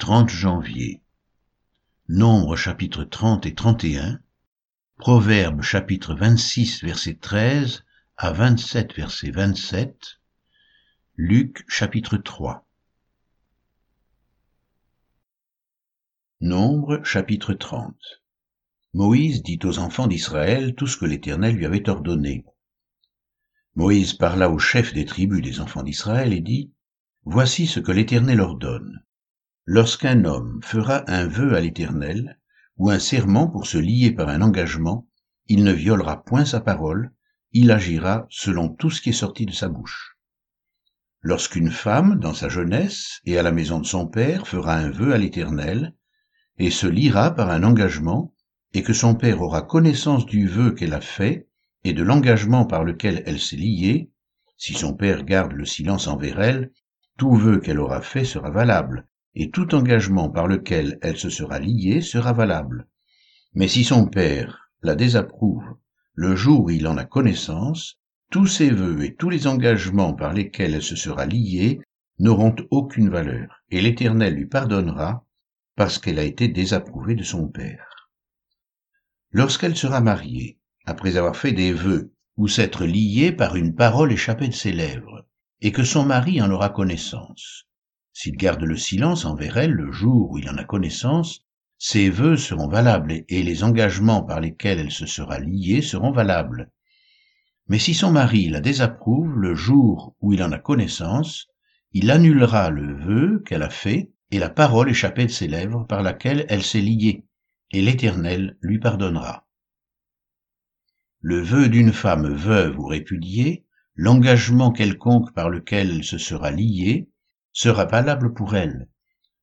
30 janvier. Nombre chapitre 30 et 31. Proverbe chapitre 26 verset 13 à 27 verset 27. Luc chapitre 3. Nombre chapitre 30. Moïse dit aux enfants d'Israël tout ce que l'Éternel lui avait ordonné. Moïse parla au chef des tribus des enfants d'Israël et dit, Voici ce que l'Éternel ordonne. Lorsqu'un homme fera un vœu à l'Éternel, ou un serment pour se lier par un engagement, il ne violera point sa parole, il agira selon tout ce qui est sorti de sa bouche. Lorsqu'une femme, dans sa jeunesse et à la maison de son père, fera un vœu à l'Éternel, et se liera par un engagement, et que son père aura connaissance du vœu qu'elle a fait, et de l'engagement par lequel elle s'est liée, si son père garde le silence envers elle, tout vœu qu'elle aura fait sera valable, et tout engagement par lequel elle se sera liée sera valable. Mais si son père la désapprouve le jour où il en a connaissance, tous ses vœux et tous les engagements par lesquels elle se sera liée n'auront aucune valeur, et l'Éternel lui pardonnera parce qu'elle a été désapprouvée de son père. Lorsqu'elle sera mariée, après avoir fait des vœux ou s'être liée par une parole échappée de ses lèvres, et que son mari en aura connaissance, s'il garde le silence envers elle le jour où il en a connaissance, ses vœux seront valables et les engagements par lesquels elle se sera liée seront valables. Mais si son mari la désapprouve le jour où il en a connaissance, il annulera le vœu qu'elle a fait et la parole échappée de ses lèvres par laquelle elle s'est liée, et l'Éternel lui pardonnera. Le vœu d'une femme veuve ou répudiée, l'engagement quelconque par lequel elle se sera liée, sera valable pour elle.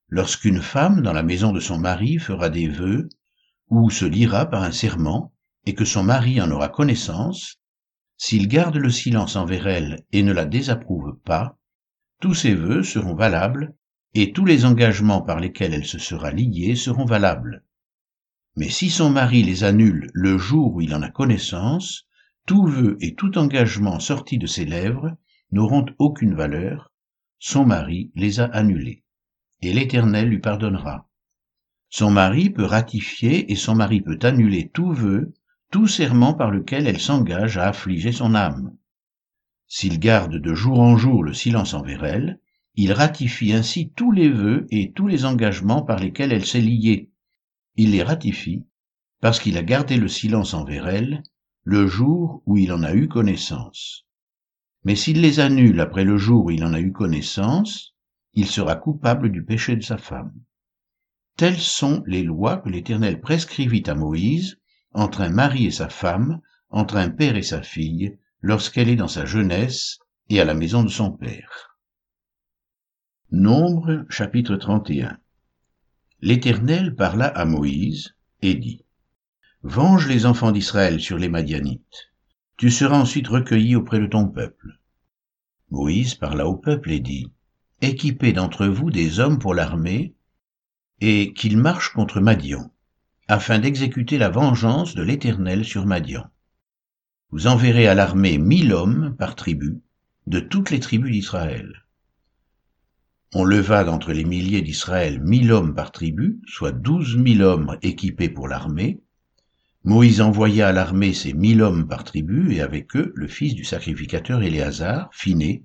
Lorsqu'une femme dans la maison de son mari fera des vœux, ou se lira par un serment, et que son mari en aura connaissance, s'il garde le silence envers elle et ne la désapprouve pas, tous ses vœux seront valables, et tous les engagements par lesquels elle se sera liée seront valables. Mais si son mari les annule le jour où il en a connaissance, tout vœu et tout engagement sorti de ses lèvres n'auront aucune valeur, son mari les a annulés, et l'Éternel lui pardonnera. Son mari peut ratifier et son mari peut annuler tout vœu, tout serment par lequel elle s'engage à affliger son âme. S'il garde de jour en jour le silence envers elle, il ratifie ainsi tous les vœux et tous les engagements par lesquels elle s'est liée. Il les ratifie parce qu'il a gardé le silence envers elle le jour où il en a eu connaissance. Mais s'il les annule après le jour où il en a eu connaissance, il sera coupable du péché de sa femme. Telles sont les lois que l'Éternel prescrivit à Moïse entre un mari et sa femme, entre un père et sa fille, lorsqu'elle est dans sa jeunesse et à la maison de son père. Nombre chapitre 31 L'Éternel parla à Moïse et dit, Venge les enfants d'Israël sur les Madianites. Tu seras ensuite recueilli auprès de ton peuple. Moïse parla au peuple et dit, Équipez d'entre vous des hommes pour l'armée, et qu'ils marchent contre Madian, afin d'exécuter la vengeance de l'Éternel sur Madian. Vous enverrez à l'armée mille hommes par tribu, de toutes les tribus d'Israël. On leva d'entre les milliers d'Israël mille hommes par tribu, soit douze mille hommes équipés pour l'armée, Moïse envoya à l'armée ses mille hommes par tribu, et avec eux le fils du sacrificateur Éléazar, Phiné,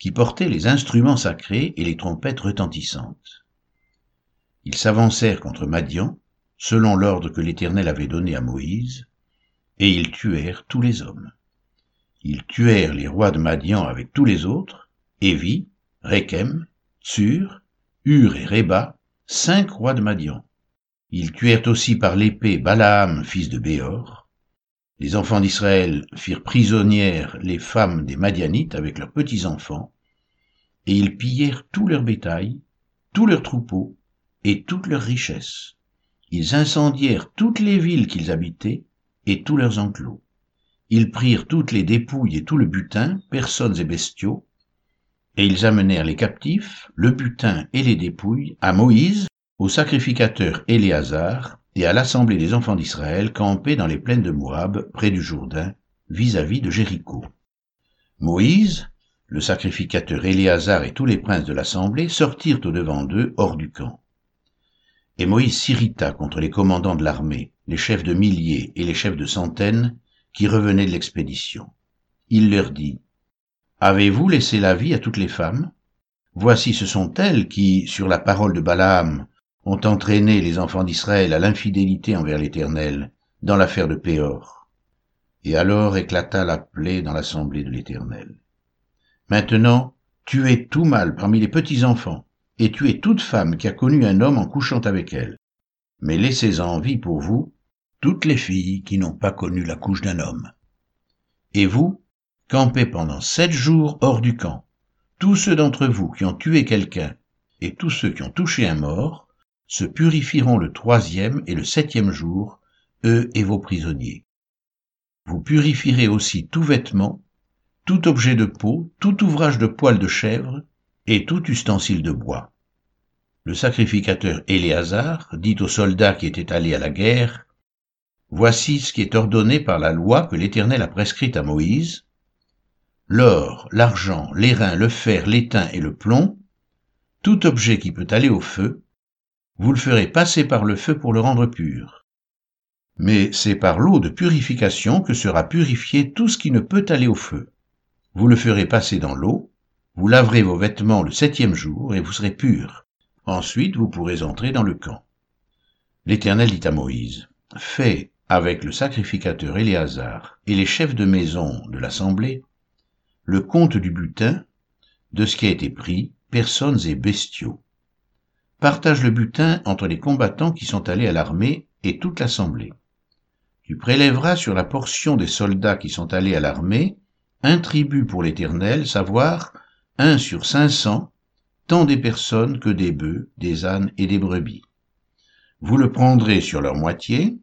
qui portait les instruments sacrés et les trompettes retentissantes. Ils s'avancèrent contre Madian, selon l'ordre que l'Éternel avait donné à Moïse, et ils tuèrent tous les hommes. Ils tuèrent les rois de Madian avec tous les autres, Évi, Rechem, Tsur, Ur et Reba, cinq rois de Madian. Ils tuèrent aussi par l'épée Balaam, fils de Béor. Les enfants d'Israël firent prisonnières les femmes des Madianites avec leurs petits-enfants, et ils pillèrent tout leur bétail, tous leurs troupeaux et toutes leurs richesses. Ils incendièrent toutes les villes qu'ils habitaient et tous leurs enclos. Ils prirent toutes les dépouilles et tout le butin, personnes et bestiaux, et ils amenèrent les captifs, le butin et les dépouilles à Moïse, au sacrificateur Éléazar et à l'assemblée des enfants d'Israël campés dans les plaines de Moab, près du Jourdain, vis-à-vis de Jéricho. Moïse le sacrificateur Éléazar et tous les princes de l'assemblée sortirent au-devant d'eux hors du camp. Et Moïse s'irrita contre les commandants de l'armée, les chefs de milliers et les chefs de centaines qui revenaient de l'expédition. Il leur dit, Avez-vous laissé la vie à toutes les femmes? Voici ce sont elles qui, sur la parole de Balaam, ont entraîné les enfants d'Israël à l'infidélité envers l'Éternel, dans l'affaire de Péor. Et alors éclata la plaie dans l'assemblée de l'Éternel. Maintenant, tuez tout mâle parmi les petits-enfants, et tuez toute femme qui a connu un homme en couchant avec elle. Mais laissez en vie pour vous toutes les filles qui n'ont pas connu la couche d'un homme. Et vous, campez pendant sept jours hors du camp. Tous ceux d'entre vous qui ont tué quelqu'un, et tous ceux qui ont touché un mort, se purifieront le troisième et le septième jour, eux et vos prisonniers. Vous purifierez aussi tout vêtement, tout objet de peau, tout ouvrage de poil de chèvre, et tout ustensile de bois. Le sacrificateur Éléazar dit aux soldats qui étaient allés à la guerre, Voici ce qui est ordonné par la loi que l'Éternel a prescrite à Moïse, l'or, l'argent, l'airain, le fer, l'étain et le plomb, tout objet qui peut aller au feu, vous le ferez passer par le feu pour le rendre pur. Mais c'est par l'eau de purification que sera purifié tout ce qui ne peut aller au feu. Vous le ferez passer dans l'eau, vous laverez vos vêtements le septième jour et vous serez pur. Ensuite vous pourrez entrer dans le camp. L'Éternel dit à Moïse, Fais avec le sacrificateur Éléazar et les chefs de maison de l'assemblée le compte du butin, de ce qui a été pris, personnes et bestiaux. Partage le butin entre les combattants qui sont allés à l'armée et toute l'assemblée. Tu prélèveras sur la portion des soldats qui sont allés à l'armée un tribut pour l'Éternel, savoir un sur cinq cents, tant des personnes que des bœufs, des ânes et des brebis. Vous le prendrez sur leur moitié,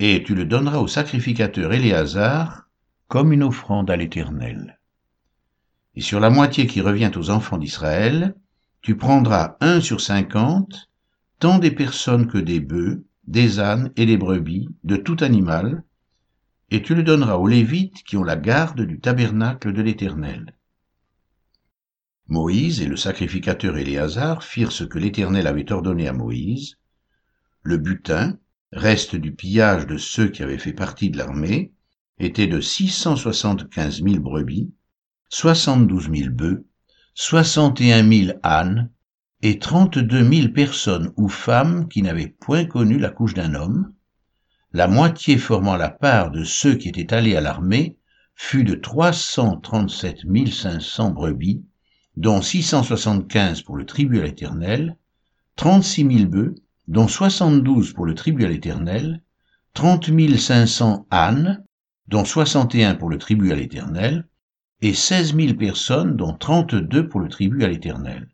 et tu le donneras au sacrificateur Éléazar comme une offrande à l'Éternel et sur la moitié qui revient aux enfants d'Israël, tu prendras un sur cinquante, tant des personnes que des bœufs, des ânes et des brebis, de tout animal, et tu le donneras aux Lévites qui ont la garde du tabernacle de l'Éternel. Moïse et le sacrificateur Éléazar firent ce que l'Éternel avait ordonné à Moïse. Le butin, reste du pillage de ceux qui avaient fait partie de l'armée, était de six cent soixante-quinze mille brebis, soixante-douze mille bœufs, soixante et un mille ânes, et trente-deux mille personnes ou femmes qui n'avaient point connu la couche d'un homme, la moitié formant la part de ceux qui étaient allés à l'armée fut de trois cent trente-sept mille cinq cents brebis, dont six cent soixante-quinze pour le tribut à l'Éternel, trente-six mille bœufs, dont soixante-douze pour le tribut à l'Éternel, trente mille cinq cents ânes, dont soixante et un pour le tribut à l'Éternel, et seize mille personnes, dont trente-deux pour le tribut à l'Éternel.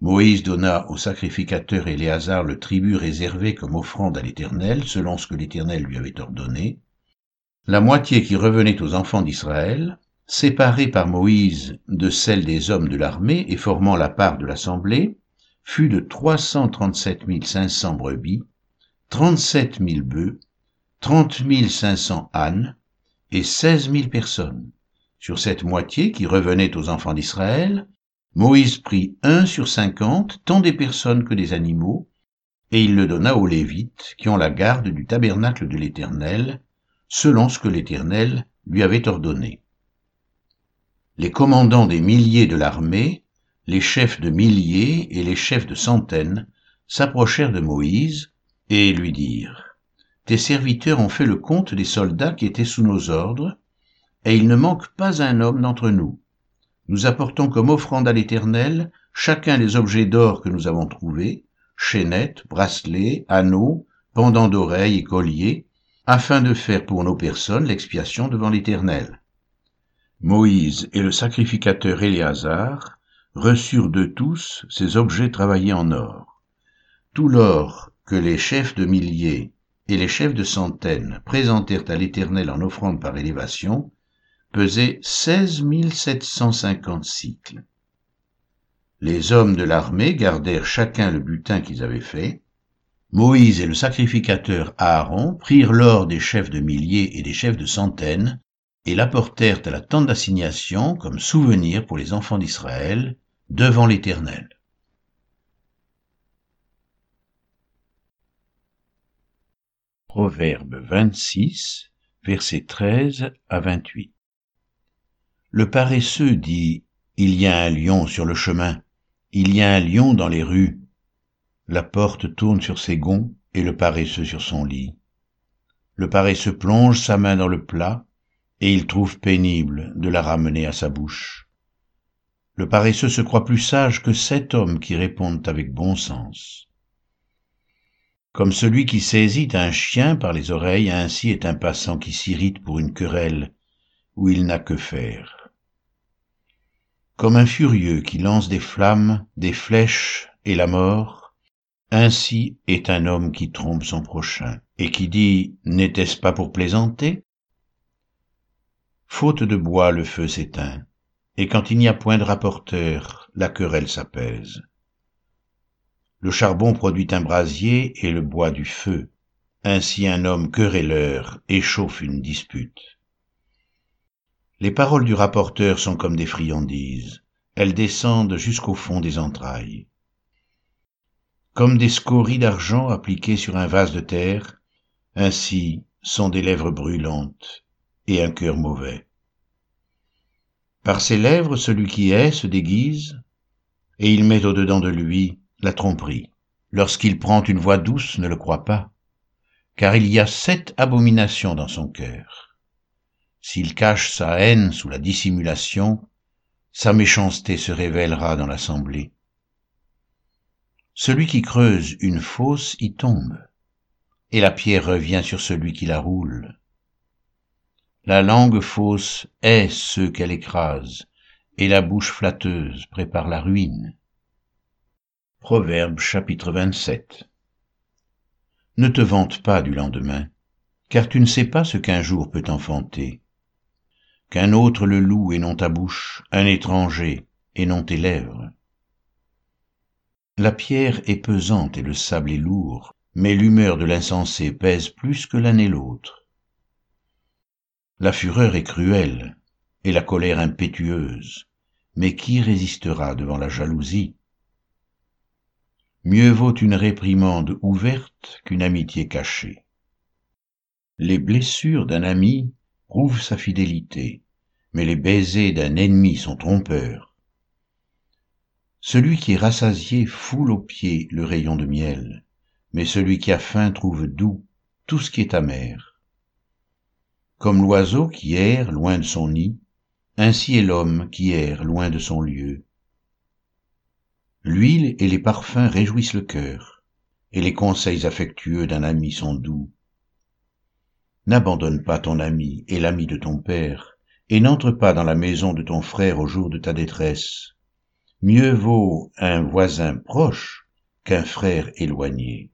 Moïse donna au sacrificateur Éléazar le tribut réservé comme offrande à l'Éternel, selon ce que l'Éternel lui avait ordonné, la moitié qui revenait aux enfants d'Israël, séparée par Moïse de celle des hommes de l'armée et formant la part de l'assemblée, fut de trois cent trente-sept mille cinq cents brebis, trente-sept mille bœufs, trente mille cinq cents ânes et seize mille personnes. Sur cette moitié qui revenait aux enfants d'Israël, Moïse prit un sur cinquante, tant des personnes que des animaux, et il le donna aux Lévites, qui ont la garde du tabernacle de l'Éternel, selon ce que l'Éternel lui avait ordonné. Les commandants des milliers de l'armée, les chefs de milliers et les chefs de centaines s'approchèrent de Moïse et lui dirent, Tes serviteurs ont fait le compte des soldats qui étaient sous nos ordres, et il ne manque pas un homme d'entre nous. Nous apportons comme offrande à l'Éternel chacun les objets d'or que nous avons trouvés, chaînettes, bracelets, anneaux, pendants d'oreilles et colliers, afin de faire pour nos personnes l'expiation devant l'Éternel. Moïse et le sacrificateur Éléazar reçurent de tous ces objets travaillés en or. Tout l'or que les chefs de milliers et les chefs de centaines présentèrent à l'Éternel en offrande par élévation pesait seize mille sept cent cinquante cycles. Les hommes de l'armée gardèrent chacun le butin qu'ils avaient fait. Moïse et le sacrificateur Aaron prirent l'or des chefs de milliers et des chefs de centaines et l'apportèrent à la tente d'assignation comme souvenir pour les enfants d'Israël devant l'Éternel. Proverbe 26, versets 13 à 28. Le paresseux dit, Il y a un lion sur le chemin, il y a un lion dans les rues. La porte tourne sur ses gonds et le paresseux sur son lit. Le paresseux plonge sa main dans le plat, et il trouve pénible de la ramener à sa bouche. Le paresseux se croit plus sage que sept hommes qui répondent avec bon sens. Comme celui qui saisit un chien par les oreilles, ainsi est un passant qui s'irrite pour une querelle où il n'a que faire. Comme un furieux qui lance des flammes, des flèches et la mort, ainsi est un homme qui trompe son prochain, et qui dit N'était-ce pas pour plaisanter? Faute de bois, le feu s'éteint, et quand il n'y a point de rapporteur, la querelle s'apaise. Le charbon produit un brasier et le bois du feu. Ainsi un homme querelleur échauffe une dispute. Les paroles du rapporteur sont comme des friandises, elles descendent jusqu'au fond des entrailles comme des scories d'argent appliquées sur un vase de terre, ainsi sont des lèvres brûlantes et un cœur mauvais. Par ses lèvres celui qui est se déguise, et il met au-dedans de lui la tromperie. Lorsqu'il prend une voix douce, ne le crois pas, car il y a sept abominations dans son cœur. S'il cache sa haine sous la dissimulation, sa méchanceté se révélera dans l'assemblée. Celui qui creuse une fosse y tombe, et la pierre revient sur celui qui la roule. La langue fausse est ce qu'elle écrase, et la bouche flatteuse prépare la ruine. Proverbe chapitre 27 Ne te vante pas du lendemain, car tu ne sais pas ce qu'un jour peut enfanter. Qu'un autre le loue et non ta bouche, un étranger et non tes lèvres. La pierre est pesante et le sable est lourd, mais l'humeur de l'insensé pèse plus que l'un et l'autre. La fureur est cruelle et la colère impétueuse, mais qui résistera devant la jalousie? Mieux vaut une réprimande ouverte qu'une amitié cachée. Les blessures d'un ami prouvent sa fidélité, mais les baisers d'un ennemi sont trompeurs. Celui qui est rassasié foule aux pieds le rayon de miel, mais celui qui a faim trouve doux tout ce qui est amer. Comme l'oiseau qui erre loin de son nid, ainsi est l'homme qui erre loin de son lieu. L'huile et les parfums réjouissent le cœur, et les conseils affectueux d'un ami sont doux. N'abandonne pas ton ami et l'ami de ton père, et n'entre pas dans la maison de ton frère au jour de ta détresse Mieux vaut un voisin proche qu'un frère éloigné.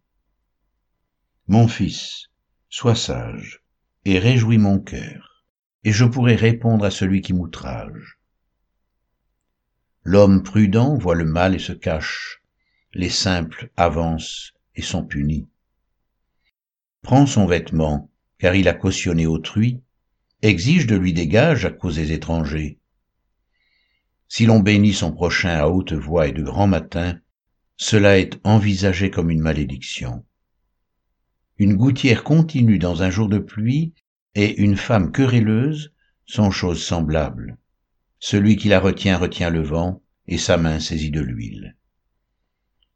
Mon fils, sois sage, et réjouis mon cœur, et je pourrai répondre à celui qui m'outrage. L'homme prudent voit le mal et se cache, les simples avancent et sont punis. Prends son vêtement, car il a cautionné autrui, exige de lui des gages à cause des étrangers, si l'on bénit son prochain à haute voix et de grand matin, cela est envisagé comme une malédiction. Une gouttière continue dans un jour de pluie et une femme querelleuse sont choses semblables. Celui qui la retient retient le vent, et sa main saisit de l'huile.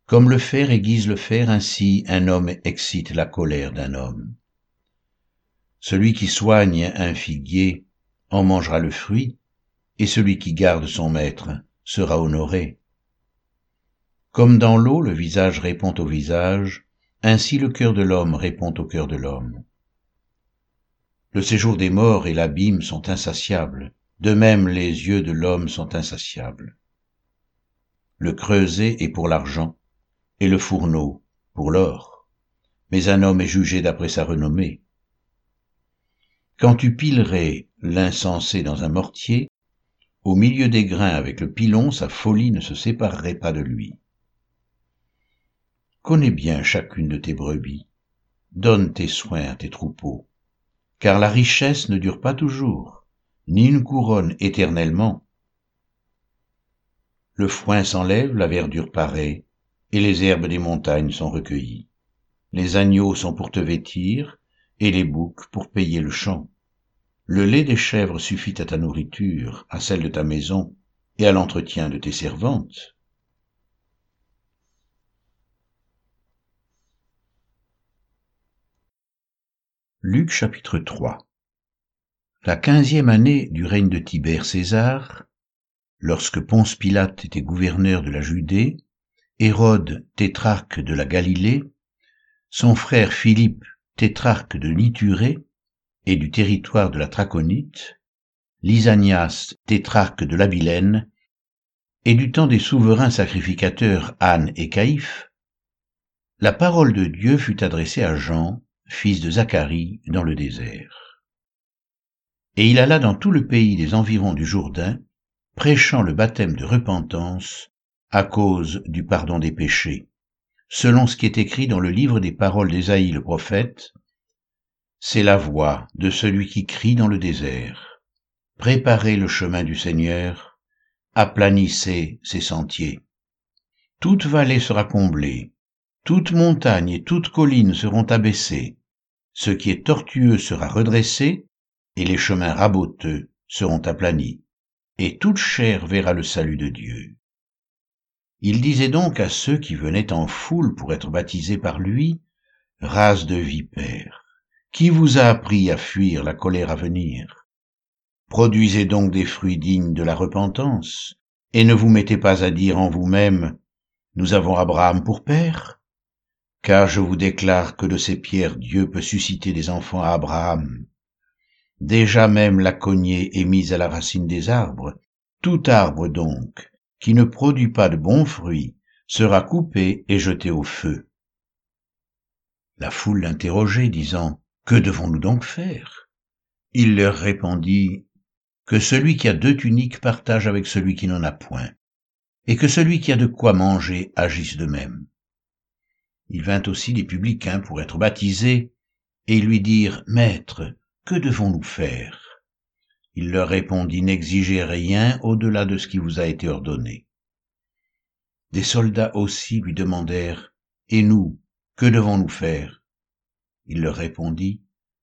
Comme le fer aiguise le fer, ainsi un homme excite la colère d'un homme. Celui qui soigne un figuier en mangera le fruit, et celui qui garde son maître sera honoré. Comme dans l'eau le visage répond au visage, ainsi le cœur de l'homme répond au cœur de l'homme. Le séjour des morts et l'abîme sont insatiables, de même les yeux de l'homme sont insatiables. Le creuset est pour l'argent, et le fourneau pour l'or, mais un homme est jugé d'après sa renommée. Quand tu pilerais l'insensé dans un mortier, au milieu des grains avec le pilon, sa folie ne se séparerait pas de lui. Connais bien chacune de tes brebis, donne tes soins à tes troupeaux, car la richesse ne dure pas toujours, ni une couronne éternellement. Le foin s'enlève, la verdure paraît, et les herbes des montagnes sont recueillies. Les agneaux sont pour te vêtir, et les boucs pour payer le champ. Le lait des chèvres suffit à ta nourriture, à celle de ta maison, et à l'entretien de tes servantes. Luc chapitre 3 La quinzième année du règne de Tibère César, lorsque Ponce Pilate était gouverneur de la Judée, Hérode, tétrarque de la Galilée, son frère Philippe, tétrarque de l'Iturée et du territoire de la Traconite, Lysanias, tétrarque de l'Abilène, et du temps des souverains sacrificateurs Anne et Caïphe, la parole de Dieu fut adressée à Jean, fils de Zacharie, dans le désert. Et il alla dans tout le pays des environs du Jourdain, prêchant le baptême de repentance à cause du pardon des péchés, selon ce qui est écrit dans le livre des paroles d'Ésaïe le prophète, c'est la voix de celui qui crie dans le désert. Préparez le chemin du Seigneur, aplanissez ses sentiers. Toute vallée sera comblée, toute montagne et toute colline seront abaissées, ce qui est tortueux sera redressé, et les chemins raboteux seront aplanis, et toute chair verra le salut de Dieu. Il disait donc à ceux qui venaient en foule pour être baptisés par lui, race de vipères, qui vous a appris à fuir la colère à venir? Produisez donc des fruits dignes de la repentance, et ne vous mettez pas à dire en vous-même, nous avons Abraham pour père car je vous déclare que de ces pierres Dieu peut susciter des enfants à Abraham. Déjà même la cognée est mise à la racine des arbres. Tout arbre donc, qui ne produit pas de bons fruits, sera coupé et jeté au feu. La foule l'interrogeait, disant, Que devons-nous donc faire? Il leur répondit, Que celui qui a deux tuniques partage avec celui qui n'en a point, et que celui qui a de quoi manger agisse de même. Il vint aussi les publicains pour être baptisés, et lui dirent, Maître, que devons-nous faire? Il leur répondit, N'exigez rien au-delà de ce qui vous a été ordonné. Des soldats aussi lui demandèrent, Et nous, que devons-nous faire? Il leur répondit,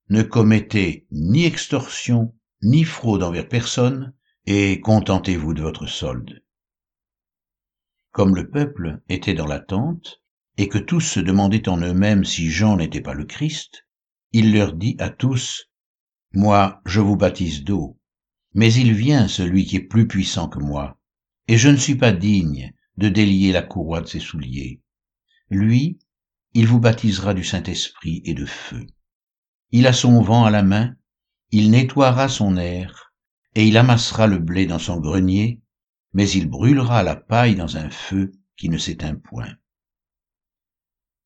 Ne commettez ni extorsion, ni fraude envers personne, et contentez-vous de votre solde. Comme le peuple était dans l'attente, et que tous se demandaient en eux-mêmes si Jean n'était pas le Christ, il leur dit à tous, Moi, je vous baptise d'eau, mais il vient celui qui est plus puissant que moi, et je ne suis pas digne de délier la courroie de ses souliers. Lui, il vous baptisera du Saint-Esprit et de feu. Il a son vent à la main, il nettoiera son air, et il amassera le blé dans son grenier, mais il brûlera la paille dans un feu qui ne s'éteint point.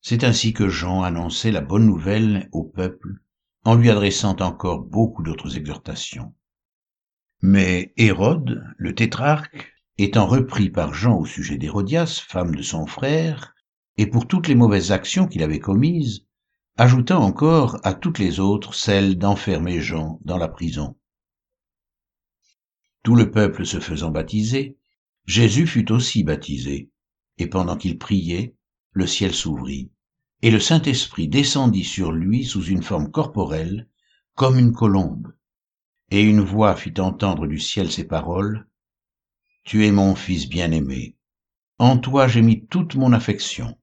C'est ainsi que Jean annonçait la bonne nouvelle au peuple, en lui adressant encore beaucoup d'autres exhortations. Mais Hérode, le tétrarque, étant repris par Jean au sujet d'Hérodias, femme de son frère, et pour toutes les mauvaises actions qu'il avait commises, ajouta encore à toutes les autres celle d'enfermer Jean dans la prison. Tout le peuple se faisant baptiser, Jésus fut aussi baptisé, et pendant qu'il priait, le ciel s'ouvrit, et le Saint-Esprit descendit sur lui sous une forme corporelle, comme une colombe. Et une voix fit entendre du ciel ces paroles, Tu es mon Fils bien-aimé, en toi j'ai mis toute mon affection.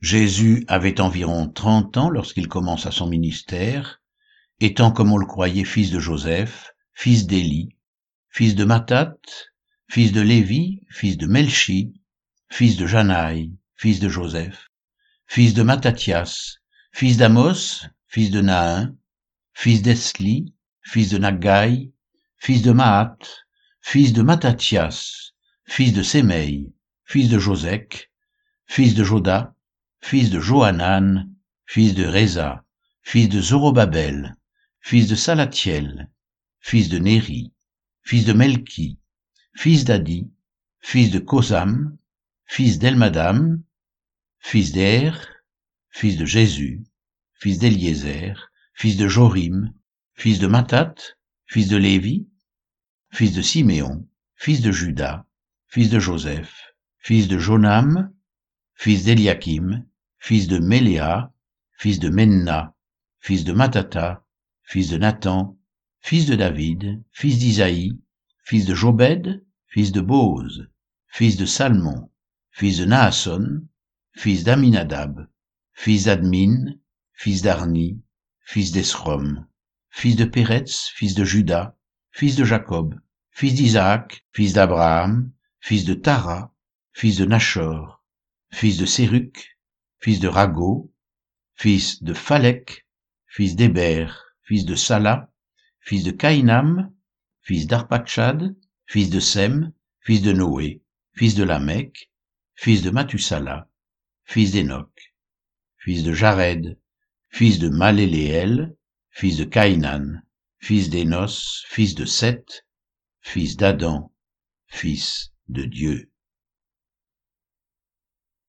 Jésus avait environ trente ans lorsqu'il commença son ministère, étant comme on le croyait fils de Joseph, fils d'Élie, fils de Matat, fils de Lévi, fils de Melchi, fils de Janaï, fils de Joseph, fils de Mattathias, fils d'Amos, fils de Nahin, fils d'Esli, fils de Nagai, fils de Maat, fils de Mattathias, fils de Sémeï, fils de Josek, fils de Joda, fils de Johanan, fils de Reza, fils de Zorobabel, fils de Salatiel, fils de Néri, fils de Melki, fils d'Adi, fils de Kosam, fils d'Elmadam, fils d'Er, fils de Jésus, fils d'Eliézer, fils de Jorim, fils de Matat, fils de Lévi, fils de Siméon, fils de Judas, fils de Joseph, fils de Jonam, fils d'Eliakim, fils de Méléa, fils de Menna, fils de Matata, fils de Nathan, fils de David, fils d'Isaïe, fils de Jobed, fils de Bose, fils de Salmon, fils de Naasson, fils d'Aminadab, fils d'Admin, fils d'Arni, fils d'Esrom, fils de Péretz, fils de Judas, fils de Jacob, fils d'Isaac, fils d'Abraham, fils de Tara, fils de Nachor, fils de Séruc, fils de Rago, fils de Phalek, fils d'Héber, fils de Sala, fils de Caïnam, fils d'Arpachad, fils de Sem, fils de Noé, fils de Lamech, fils de Mathusala, fils d'Enoch, fils de Jared, fils de Maléléel, fils de Caïnan, fils d'Énos, fils de Seth, fils d'Adam, fils de Dieu.